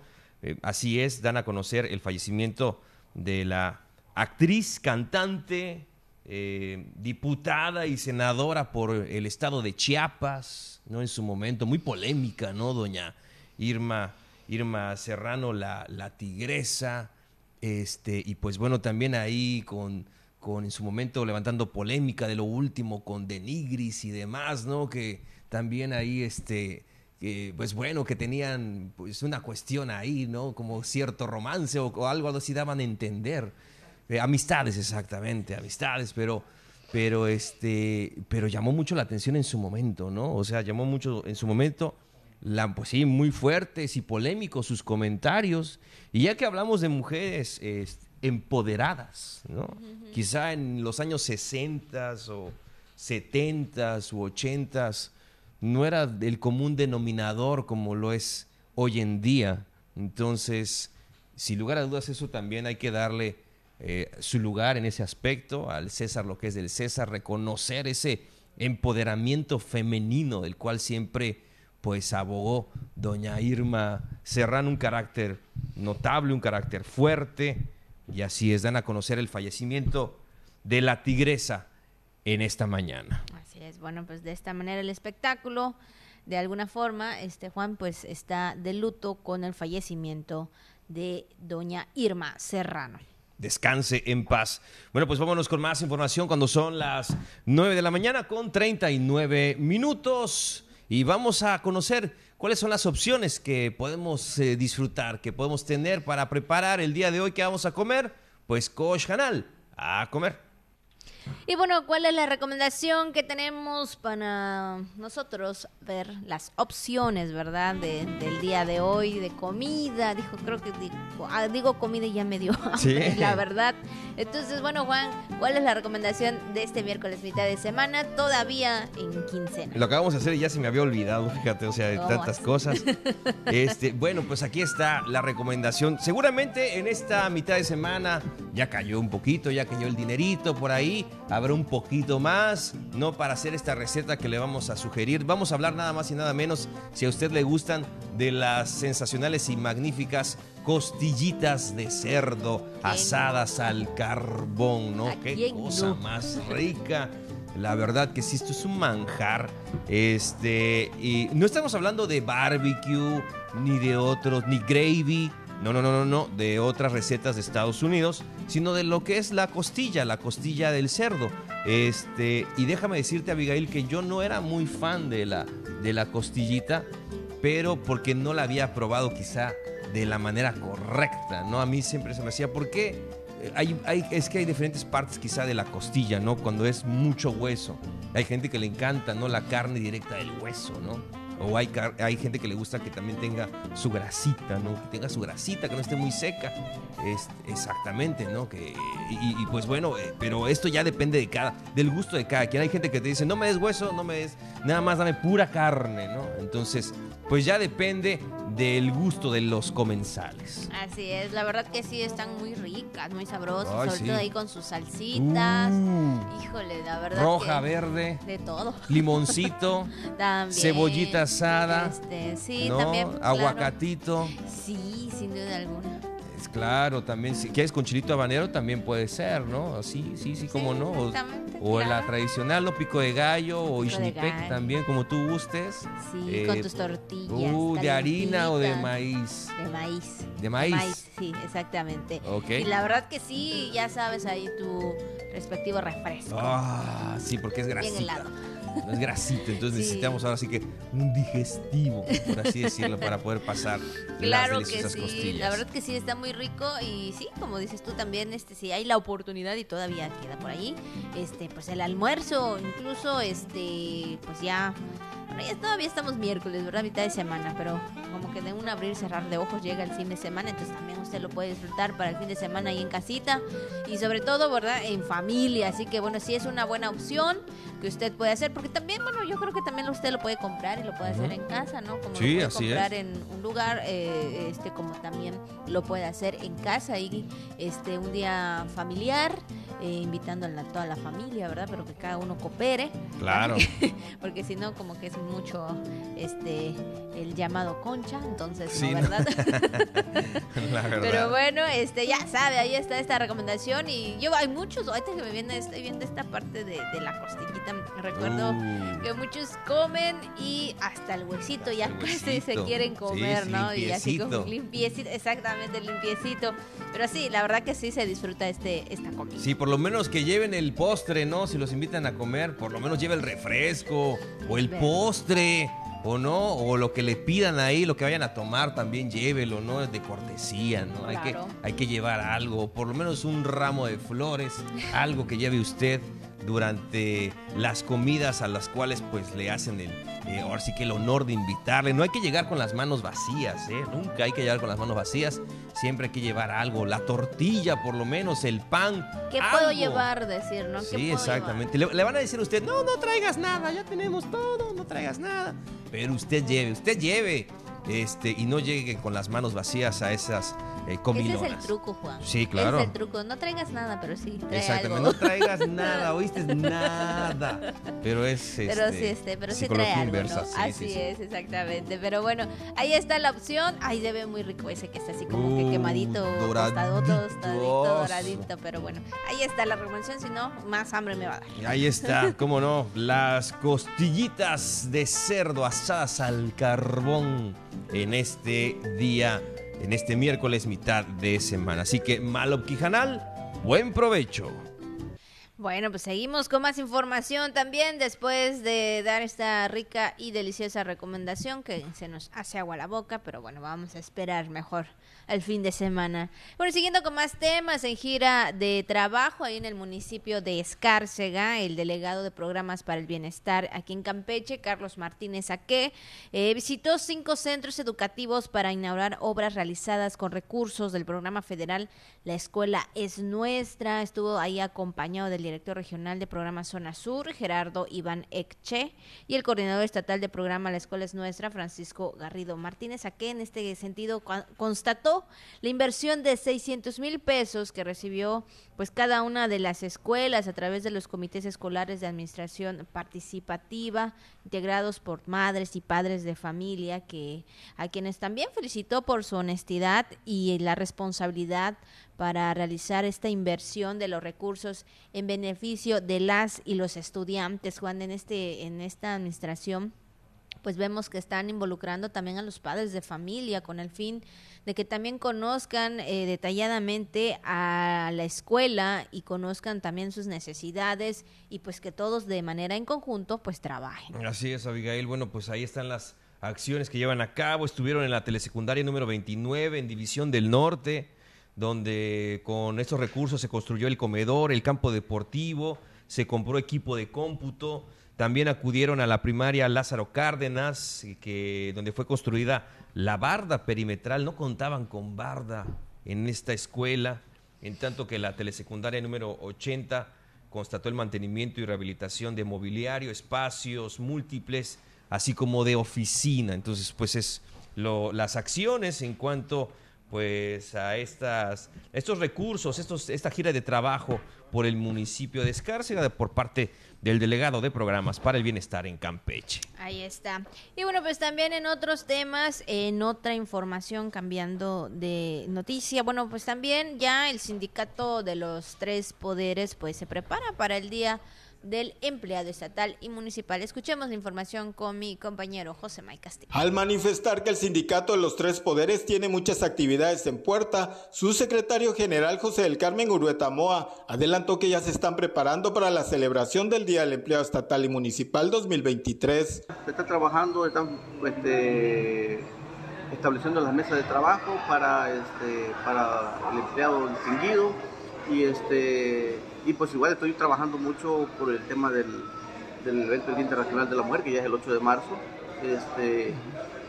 así es, dan a conocer el fallecimiento de la actriz, cantante, diputada y senadora por el estado de Chiapas, ¿no? En su momento, muy polémica, ¿no? Doña Irma, Irma Serrano, la, la tigresa, este, y pues bueno, también ahí con, con en su momento levantando polémica de lo último con Denigris y demás, ¿no? Que también ahí, este, pues bueno, que tenían pues una cuestión ahí, ¿no? Como cierto romance o, algo así daban a entender. Eh, amistades, exactamente, amistades, pero, pero, este, pero llamó mucho la atención en su momento, ¿no? O sea, llamó mucho en su momento la, pues sí, muy fuertes y polémicos sus comentarios. Y ya que hablamos de mujeres empoderadas, ¿no? Quizá en los años 60 o 70 u 80 no era el común denominador como lo es hoy en día. Entonces, sin lugar a dudas, eso también hay que darle eh, su lugar en ese aspecto, al César lo que es del César, reconocer ese empoderamiento femenino del cual siempre pues abogó doña Irma Serrano, un carácter notable, un carácter fuerte, y así es, dan a conocer el fallecimiento de la tigresa en esta mañana. Así es, bueno, pues de esta manera el espectáculo, de alguna forma, este Juan pues está de luto con el fallecimiento de doña Irma Serrano descanse en paz. Bueno, pues vámonos con más información cuando son las 9 de la mañana con 39 minutos y vamos a conocer cuáles son las opciones que podemos eh, disfrutar, que podemos tener para preparar el día de hoy que vamos a comer. Pues Coach Canal, a comer. Y bueno, ¿cuál es la recomendación que tenemos para nosotros ver las opciones, verdad, del día de hoy, de comida? Dijo, creo que ah, digo, comida y ya me dio la verdad. Entonces, bueno, Juan, ¿cuál es la recomendación de este miércoles, mitad de semana, todavía en quincena? Lo acabamos de hacer y ya se me había olvidado, fíjate, o sea, de tantas cosas. Este, bueno, pues aquí está la recomendación. Seguramente en esta mitad de semana ya cayó un poquito, ya cayó el dinerito por ahí habrá un poquito más, no para hacer esta receta que le vamos a sugerir. Vamos a hablar nada más y nada menos, si a usted le gustan, de las sensacionales y magníficas costillitas de cerdo asadas al carbón, ¿no? Qué cosa más rica. La verdad que sí, esto es un manjar. Este, y no estamos hablando de barbecue, ni de otros, ni gravy. No, no, no, no, no, de otras recetas de Estados Unidos, sino de lo que es la costilla, la costilla del cerdo. Este, y déjame decirte, Abigail, que yo no era muy fan de la, de la costillita, pero porque no la había probado quizá de la manera correcta, ¿no? A mí siempre se me hacía, ¿por qué? Hay, hay, es que hay diferentes partes quizá de la costilla, ¿no? Cuando es mucho hueso. Hay gente que le encanta, ¿no? La carne directa del hueso, ¿no? O hay, hay gente que le gusta que también tenga su grasita, ¿no? Que tenga su grasita, que no esté muy seca. Es, exactamente, ¿no? Que, y, pues bueno, eh, pero esto ya depende de cada, del gusto de cada quien. Hay gente que te dice, no me des hueso, no me des, nada más dame pura carne, ¿no? Entonces, pues ya depende del gusto de los comensales. Así es, la verdad que sí están muy ricas, muy sabrosas, sobre todo ahí con sus salsitas. Uh. Híjole, la verdad. Roja, verde. De todo. Limoncito. también. Cebollita asada. Este, sí, también. Aguacatito. Sí, sin duda alguna. Claro, también, si quieres con chilito habanero también puede ser, ¿no? Sí, sí, sí, como no. O, la tradicional, ¿no? Pico de gallo o isnipec también, como tú gustes. Sí, con eh, tus tortillas. Uh, ¿De harina o de maíz? De maíz. ¿De maíz? De maíz, sí, exactamente. Ok. Y la verdad que sí, ya sabes ahí tu respectivo refresco. Ah, sí, porque es grasita. Bien helado no es grasita, entonces necesitamos ahora sí que un digestivo, por así decirlo, para poder pasar claro las deliciosas que sí, costillas. La verdad que sí, está muy rico y sí, como dices tú también, este, si hay la oportunidad y todavía queda por ahí, este, pues el almuerzo, incluso, este, pues ya todavía estamos miércoles, ¿verdad? Mitad de semana, pero como que de un abrir y cerrar de ojos llega el fin de semana, entonces también usted lo puede disfrutar para el fin de semana ahí en casita y sobre todo, ¿verdad? En familia, así que bueno, sí es una buena opción que usted puede hacer, porque también, bueno, yo creo que también usted lo puede comprar y lo puede hacer en casa, ¿no? Como sí, lo puede comprar en un lugar, eh, este, como también lo puede hacer en casa y este, un día familiar, eh, invitando a toda la familia, ¿verdad? Pero que cada uno coopere. Claro. porque si no, como que es mucho este el llamado concha, entonces no, ¿verdad? Pero bueno, este ya sabe, ahí está esta recomendación y yo hay muchos, ahorita que me viene estoy viendo esta parte de, la costillita, recuerdo uh. que muchos comen y hasta el huesito ya casi se quieren comer, ¿no? Y así como limpiecito, exactamente limpiecito. Pero sí, la verdad que sí se disfruta este esta comida. Sí, por lo menos que lleven el postre, ¿no? Si los invitan a comer, por lo menos lleve el refresco o el postre o no, o lo que le pidan ahí, lo que vayan a tomar también llévelo, ¿no? Es de cortesía, ¿no? Hay, que, hay que llevar algo, por lo menos un ramo de flores, algo que lleve usted durante las comidas a las cuales pues le hacen el, eh, ahora sí que el honor de invitarle. No hay que llegar con las manos vacías, ¿eh? Nunca hay que llegar con las manos vacías. Siempre hay que llevar algo, la tortilla por lo menos, el pan. ¿Qué puedo llevar? Decir, ¿no? sí, exactamente. Le, le, van a decir a usted, no, no traigas nada, ya tenemos todo, no traigas nada. Pero usted lleve, usted lleve este, y no llegue con las manos vacías a esas eh, comilonas. Ese es el truco, Juan. Sí, claro. Ese es el truco. No traigas nada, pero sí. Trae Exactamente. No traigas nada, oíste nada. Pero es. pero sí, este, este pero sí trae algo, ¿no? así es, exactamente. Pero bueno, ahí está la opción. Ahí se ve muy rico ese que está así como que uh, quemadito, doradito, tostadito, doradito. Pero bueno, ahí está la recomendación. Si no, más hambre me va a dar. Ahí está, cómo no. Las costillitas de cerdo asadas al carbón en este día, en este miércoles mitad de semana. Así que Malop Quijanal, buen provecho. Bueno, pues seguimos con más información también después de dar esta rica y deliciosa recomendación que se nos hace agua la boca, pero bueno, vamos a esperar mejor el fin de semana. Bueno, siguiendo con más temas, en gira de trabajo ahí en el municipio de Escárcega, el delegado de programas para el bienestar aquí en Campeche, Carlos Martínez Aque, eh, visitó cinco centros educativos para inaugurar obras realizadas con recursos del programa federal La Escuela es Nuestra. Estuvo ahí acompañado del director regional de programa Zona Sur, Gerardo Iván Ekche, y el coordinador estatal de programa La Escuela es Nuestra, Francisco Garrido Martínez, a que en este sentido constató la inversión de 600 mil pesos que recibió pues cada una de las escuelas a través de los comités escolares de administración participativa, integrados por madres y padres de familia, que a quienes también felicitó por su honestidad y la responsabilidad para realizar esta inversión de los recursos en beneficio de las y los estudiantes, Juan, en este en esta administración pues vemos que están involucrando también a los padres de familia con el fin de que también conozcan eh, detalladamente a la escuela y conozcan también sus necesidades y pues que todos de manera en conjunto pues trabajen. Así es, Abigail. Bueno, pues ahí están las acciones que llevan a cabo. Estuvieron en la telesecundaria número 29 en División del Norte donde con estos recursos se construyó el comedor, el campo deportivo, se compró equipo de cómputo, también acudieron a la primaria Lázaro Cárdenas, que, donde fue construida la barda perimetral, no contaban con barda en esta escuela, en tanto que la telesecundaria número 80 constató el mantenimiento y rehabilitación de mobiliario, espacios múltiples, así como de oficina. Entonces, pues es las acciones en cuanto pues a estas, estos recursos, estos, esta gira de trabajo por el municipio de Escárcega por parte del delegado de programas para el bienestar en Campeche. Ahí está. Y bueno, pues también en otros temas, en otra información cambiando de noticia, bueno, pues también ya el sindicato de los tres poderes pues se prepara para el día del empleado estatal y municipal. Escuchemos la información con mi compañero José May Castillo. Al manifestar que el sindicato de los tres poderes tiene muchas actividades en puerta, su secretario general José del Carmen Uruetamoa adelantó que ya se están preparando para la celebración del Día del Empleado Estatal y Municipal 2023. Se está trabajando, están este, estableciendo las mesas de trabajo para, este, para el empleado distinguido y este y pues igual estoy trabajando mucho por el tema del, del evento Internacional de la Mujer, que ya es el 8 de marzo. Este,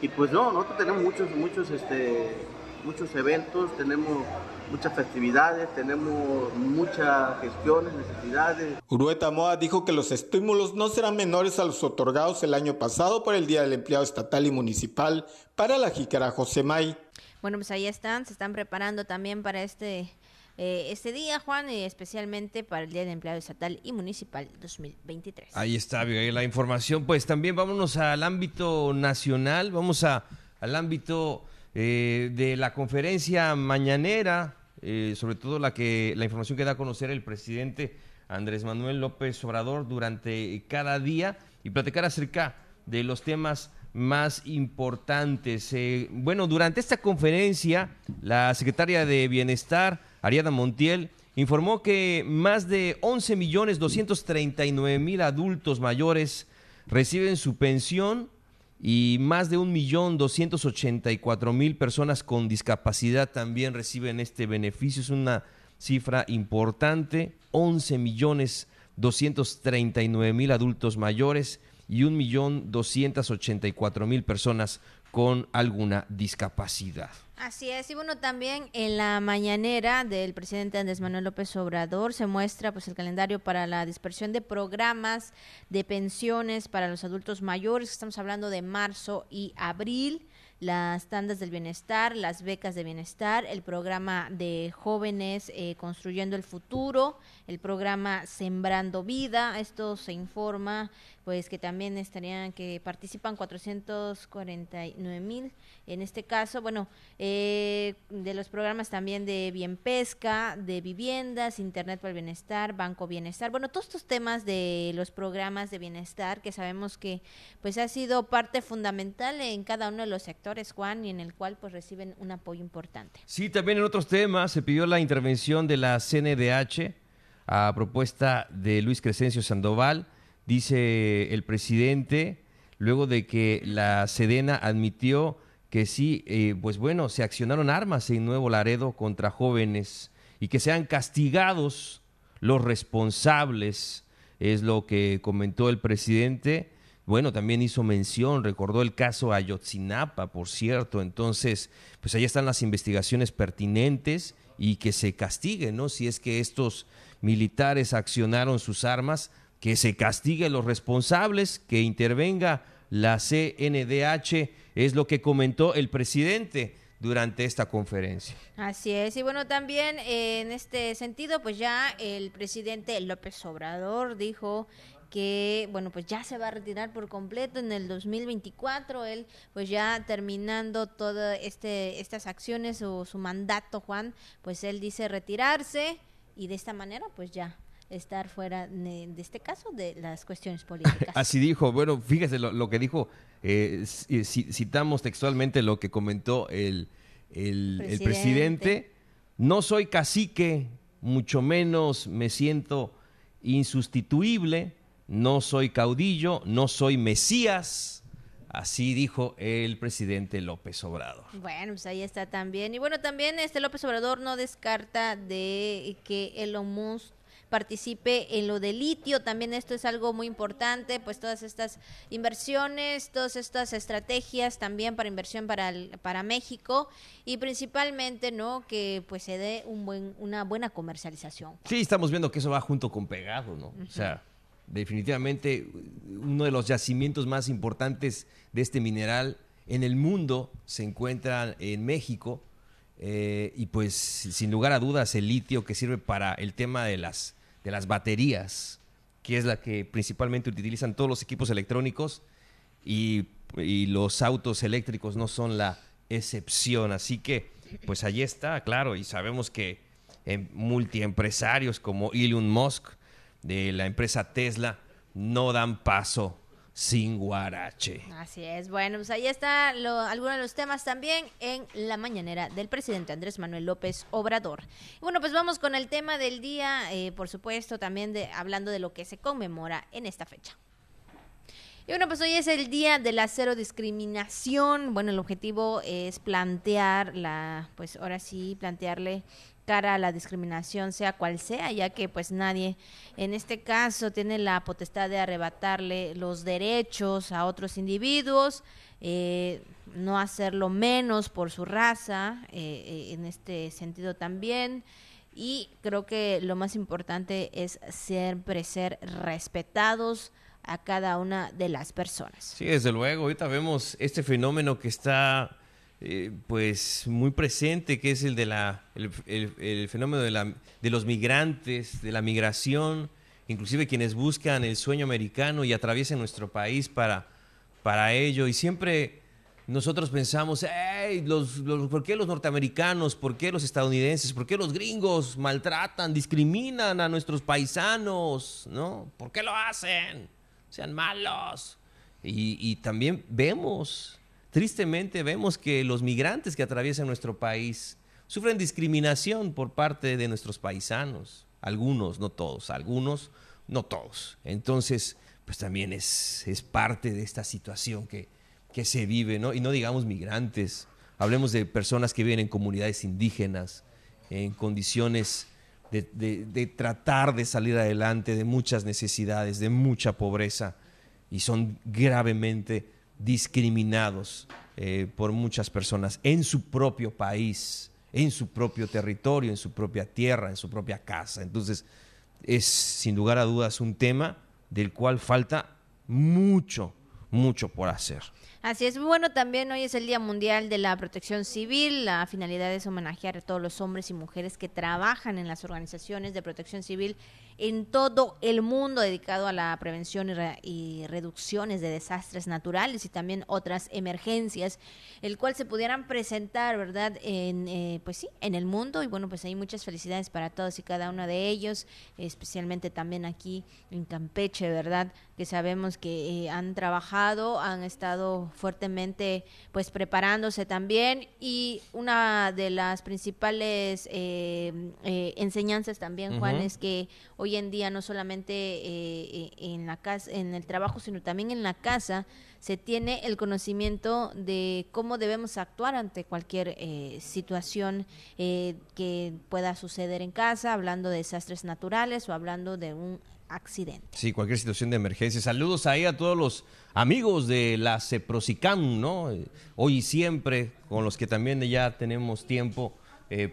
y pues no, nosotros tenemos muchos, muchos, este, muchos eventos, tenemos muchas festividades, tenemos muchas gestiones, necesidades. Urueta Moa dijo que los estímulos no serán menores a los otorgados el año pasado por el Día del Empleado Estatal y Municipal para la Jícara Josemay. Bueno, pues ahí están, se están preparando también para este eh, este día, Juan, y especialmente para el Día de Empleado Estatal y Municipal 2023. Ahí está, la información. Pues también vámonos al ámbito nacional, vamos a, al ámbito eh, de la conferencia mañanera, eh, sobre todo la, que, la información que da a conocer el presidente Andrés Manuel López Obrador durante cada día y platicar acerca de los temas más importantes. bueno, durante esta conferencia, la secretaria de Bienestar, Ariana Montiel, informó que más de 11 millones 239 mil adultos mayores reciben su pensión y más de un millón 284 mil personas con discapacidad también reciben este beneficio. Es una cifra importante, 11 millones 239 mil adultos mayores y un millón 284 mil personas con alguna discapacidad. Así es, y bueno, también en la mañanera del presidente Andrés Manuel López Obrador se muestra pues el calendario para la dispersión de programas de pensiones para los adultos mayores, estamos hablando de marzo y abril las tandas del bienestar, las becas de bienestar, el programa de jóvenes eh, construyendo el futuro, el programa Sembrando Vida. Esto se informa pues que también estarían que participan 449 mil. En este caso bueno eh, de los programas también de bien pesca de viviendas internet para el bienestar banco bienestar. Bueno todos estos temas de los programas de bienestar que sabemos que pues ha sido parte fundamental en cada uno de los sectores Juan y en el cual pues reciben un apoyo importante. Sí también en otros temas se pidió la intervención de la CNDH a propuesta de Luis Crescencio Sandoval dice el presidente, luego de que la Sedena admitió que sí, eh, pues bueno, se accionaron armas en Nuevo Laredo contra jóvenes y que sean castigados los responsables, es lo que comentó el presidente. Bueno, también hizo mención, recordó el caso Ayotzinapa, por cierto. Entonces, pues ahí están las investigaciones pertinentes y que se castiguen, ¿no? Si es que estos militares accionaron sus armas, que se castigue a los responsables, que intervenga la CNDH, es lo que comentó el presidente durante esta conferencia. Así es, y bueno, también eh, en este sentido, pues ya el presidente López Obrador dijo que bueno pues ya se va a retirar por completo en el 2024 él pues ya terminando todas este estas acciones o su mandato Juan pues él dice retirarse y de esta manera pues ya estar fuera de, este caso de las cuestiones políticas. Así dijo, bueno, fíjese lo, que dijo, eh, citamos textualmente lo que comentó el, el presidente. no soy cacique, mucho menos me siento insustituible, no soy caudillo, no soy Mesías. Así dijo el presidente López Obrador. Bueno, pues ahí está también. Y bueno, también este López Obrador no descarta de que Elon Musk participe en lo de litio. También esto es algo muy importante, pues todas estas inversiones, todas estas estrategias también para inversión para, para México y principalmente, ¿no? Que pues se dé un buen, una buena comercialización. Sí, estamos viendo que eso va junto con pegado, ¿no? O sea, definitivamente uno de los yacimientos más importantes de este mineral en el mundo se encuentra en México eh, y pues sin lugar a dudas el litio que sirve para el tema de las, de las baterías, que es la que principalmente utilizan todos los equipos electrónicos y, los autos eléctricos no son la excepción. Así que pues allí está, claro, y sabemos que en multiempresarios como Elon Musk, de la empresa Tesla no dan paso sin guarache. Así es. Bueno, pues ahí está algunos de los temas también en la mañanera del presidente Andrés Manuel López Obrador. bueno, pues vamos con el tema del día, eh, por supuesto, también de, hablando de lo que se conmemora en esta fecha. Y bueno, pues hoy es el día de la cero discriminación. Bueno, el objetivo es plantear la, pues ahora sí, plantearle cara a la discriminación, sea cual sea, ya que pues nadie en este caso tiene la potestad de arrebatarle los derechos a otros individuos, eh, no hacerlo menos por su raza, eh, eh, en este sentido también. Y creo que lo más importante es siempre ser respetados a cada una de las personas. Sí, desde luego, ahorita vemos este fenómeno que está eh, pues muy presente, que es el de la el, fenómeno de, la, de los migrantes, de la migración, inclusive quienes buscan el sueño americano y atraviesan nuestro país para, para ello. Y siempre nosotros pensamos, los, los, ¿por qué los norteamericanos, por qué los estadounidenses, por qué los gringos maltratan, discriminan a nuestros paisanos? ¿No? ¿Por qué lo hacen? Sean malos. Y, y también vemos Tristemente vemos que los migrantes que atraviesan nuestro país sufren discriminación por parte de nuestros paisanos. Algunos, no todos, algunos, no todos. Entonces, pues también es, es parte de esta situación que, que se vive, ¿no? Y no digamos migrantes, hablemos de personas que viven en comunidades indígenas, en condiciones de, de, tratar de salir adelante, de muchas necesidades, de mucha pobreza, y son gravemente discriminados eh, por muchas personas en su propio país, en su propio territorio, en su propia tierra, en su propia casa. Entonces, es sin lugar a dudas un tema del cual falta mucho, mucho por hacer. Así es, bueno, también hoy es el Día Mundial de la Protección Civil. La finalidad es homenajear a todos los hombres y mujeres que trabajan en las organizaciones de protección civil en todo el mundo dedicado a la prevención y, reducciones de desastres naturales y también otras emergencias, el cual se pudieran presentar, ¿verdad? En, eh, pues sí, en el mundo y bueno, pues hay muchas felicidades para todos y cada uno de ellos, especialmente también aquí en Campeche, ¿verdad? Que sabemos que eh, han trabajado, han estado fuertemente pues preparándose también y una de las principales eh, enseñanzas también, Juan, es que hoy hoy en día no solamente eh, en la casa, en el trabajo, sino también en la casa se tiene el conocimiento de cómo debemos actuar ante cualquier eh, situación eh, que pueda suceder en casa, hablando de desastres naturales o hablando de un accidente. Sí, cualquier situación de emergencia. Saludos ahí a todos los amigos de la CEPROSICAM, ¿no? Hoy y siempre, con los que también ya tenemos tiempo,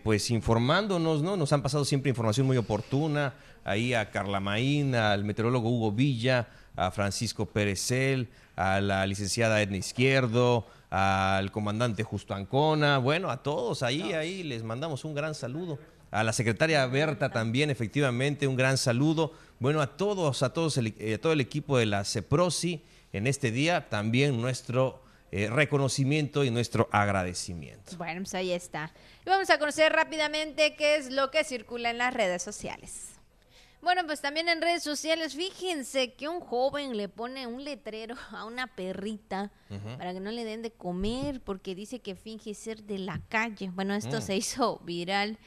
pues informándonos, ¿no? Nos han pasado siempre información muy oportuna, ahí a Carla Maín, al meteorólogo Hugo Villa, a Francisco Perecel, a la licenciada Edna Izquierdo, al comandante Justo Ancona, bueno, a todos ahí, ahí les mandamos un gran saludo. A la secretaria Berta también, efectivamente, un gran saludo. Bueno, a todos, a todos, el, eh, a todo el equipo de la CEPROSI en este día, también nuestro eh, reconocimiento y nuestro agradecimiento. Bueno, pues ahí está. Y vamos a conocer rápidamente qué es lo que circula en las redes sociales. Bueno, pues también en redes sociales, fíjense que un joven le pone un letrero a una perrita para que no le den de comer porque dice que finge ser de la calle. Bueno, esto Mm. se hizo viral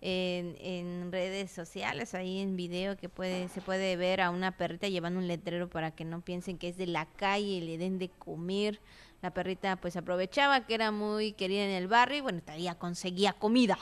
en, en redes sociales, ahí en video que puede se puede ver a una perrita llevando un letrero para que no piensen que es de la calle y le den de comer. La perrita pues aprovechaba que era muy querida en el barrio y bueno, todavía conseguía comida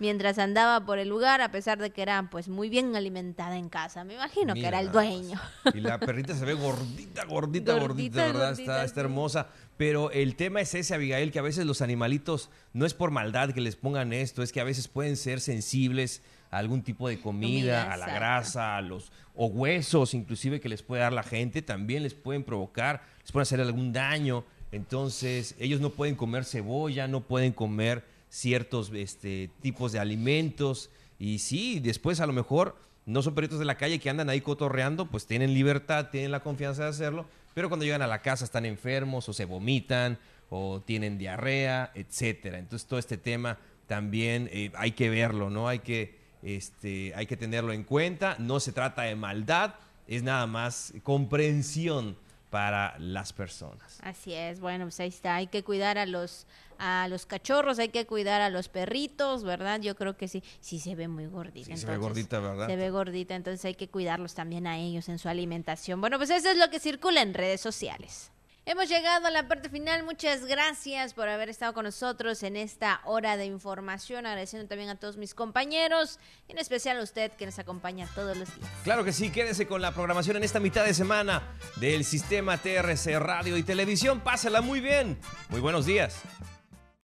mientras andaba por el lugar a pesar de que era pues muy bien alimentada en casa. Me imagino que era el dueño. Y la perrita se ve gordita, gordita, gordita, Gordita, ¿verdad? gordita, está, está hermosa. Pero el tema es ese, Abigail, que a veces los animalitos no es por maldad que les pongan esto, es que a veces pueden ser sensibles a algún tipo de comida, Comida, a la grasa, a los o huesos inclusive que les puede dar la gente, también les pueden provocar, les pueden hacer algún daño. Entonces, ellos no pueden comer cebolla, no pueden comer ciertos este, tipos de alimentos. Y sí, después a lo mejor no son perritos de la calle que andan ahí cotorreando, pues tienen libertad, tienen la confianza de hacerlo, pero cuando llegan a la casa están enfermos o se vomitan o tienen diarrea, etcétera. Entonces todo este tema también eh, hay que verlo, ¿no? Hay que, este, hay que tenerlo en cuenta. No se trata de maldad, es nada más comprensión para las personas. Así es, bueno, pues ahí está, hay que cuidar a los a los cachorros, hay que cuidar a los perritos, ¿verdad? Yo creo que sí, sí se ve muy gordita. Sí, se ve entonces, gordita, ¿verdad? Se ve gordita, entonces hay que cuidarlos también a ellos en su alimentación. Bueno, pues eso es lo que circula en redes sociales. Hemos llegado a la parte final. Muchas gracias por haber estado con nosotros en esta hora de información. Agradeciendo también a todos mis compañeros y en especial a usted que nos acompaña todos los días. Claro que sí, quédese con la programación en esta mitad de semana del sistema TRC Radio y Televisión. Pásala muy bien. Muy buenos días.